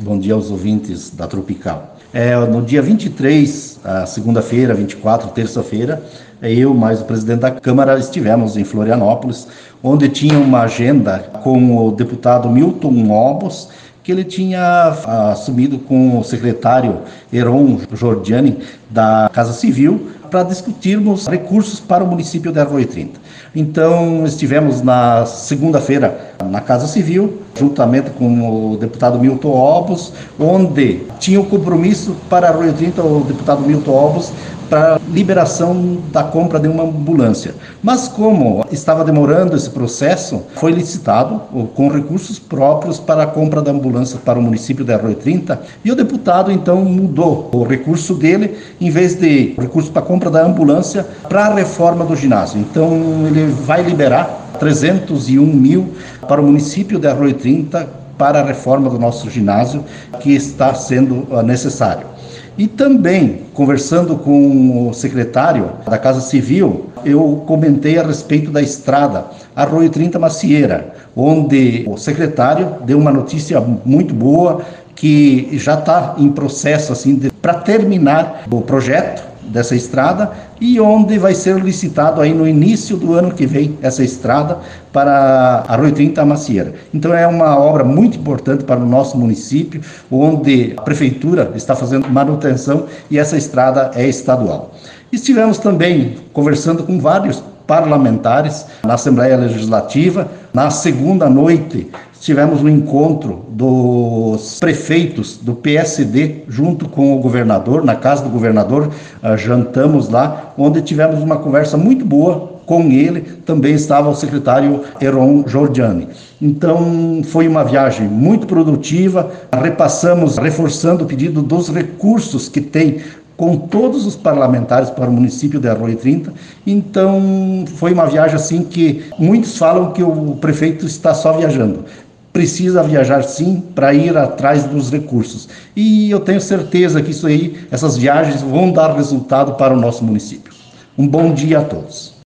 Bom dia aos ouvintes da Tropical. É, no dia 23, segunda-feira, 24, terça-feira, é, eu mais o presidente da Câmara estivemos em Florianópolis, onde tinha uma agenda com o deputado Milton Obos, que ele tinha assumido com o secretário Heron Jordiani da Casa Civil para discutirmos recursos para o município de Arroio 30. Então, estivemos na segunda-feira na Casa Civil, juntamente com o deputado Milton Obos, onde tinha o compromisso para Arroio 30, o deputado Milton Obos, para liberação da compra de uma ambulância. Mas como estava demorando esse processo, foi licitado com recursos próprios para a compra da ambulância para o município de Arroio 30 e o deputado então mudou o recurso dele, em vez de recurso para a compra da ambulância, para a reforma do ginásio. Então ele vai liberar 301 mil para o município de Arroio 30 para a reforma do nosso ginásio que está sendo ah, necessário. E também, conversando com o secretário da Casa Civil, eu comentei a respeito da estrada Arroio 30 Macieira, onde o secretário deu uma notícia muito boa que já está em processo assim para terminar o projeto dessa estrada e onde vai ser licitado aí no início do ano que vem essa estrada para a Rui 30 Macieira. Então é uma obra muito importante para o nosso município, onde a prefeitura está fazendo manutenção e essa estrada é estadual. Estivemos também conversando com vários parlamentares na Assembleia Legislativa. Na segunda noite, tivemos um encontro dos prefeitos do PSD junto com o governador, na casa do governador, uh, jantamos lá, onde tivemos uma conversa muito boa com ele, também estava o secretário Heron Giorgiani. Então, foi uma viagem muito produtiva, repassamos, reforçando o pedido dos recursos que tem com todos os parlamentares para o município de Arroio 30. Então, foi uma viagem assim que muitos falam que o prefeito está só viajando. Precisa viajar sim para ir atrás dos recursos. E eu tenho certeza que isso aí, essas viagens vão dar resultado para o nosso município. Um bom dia a todos.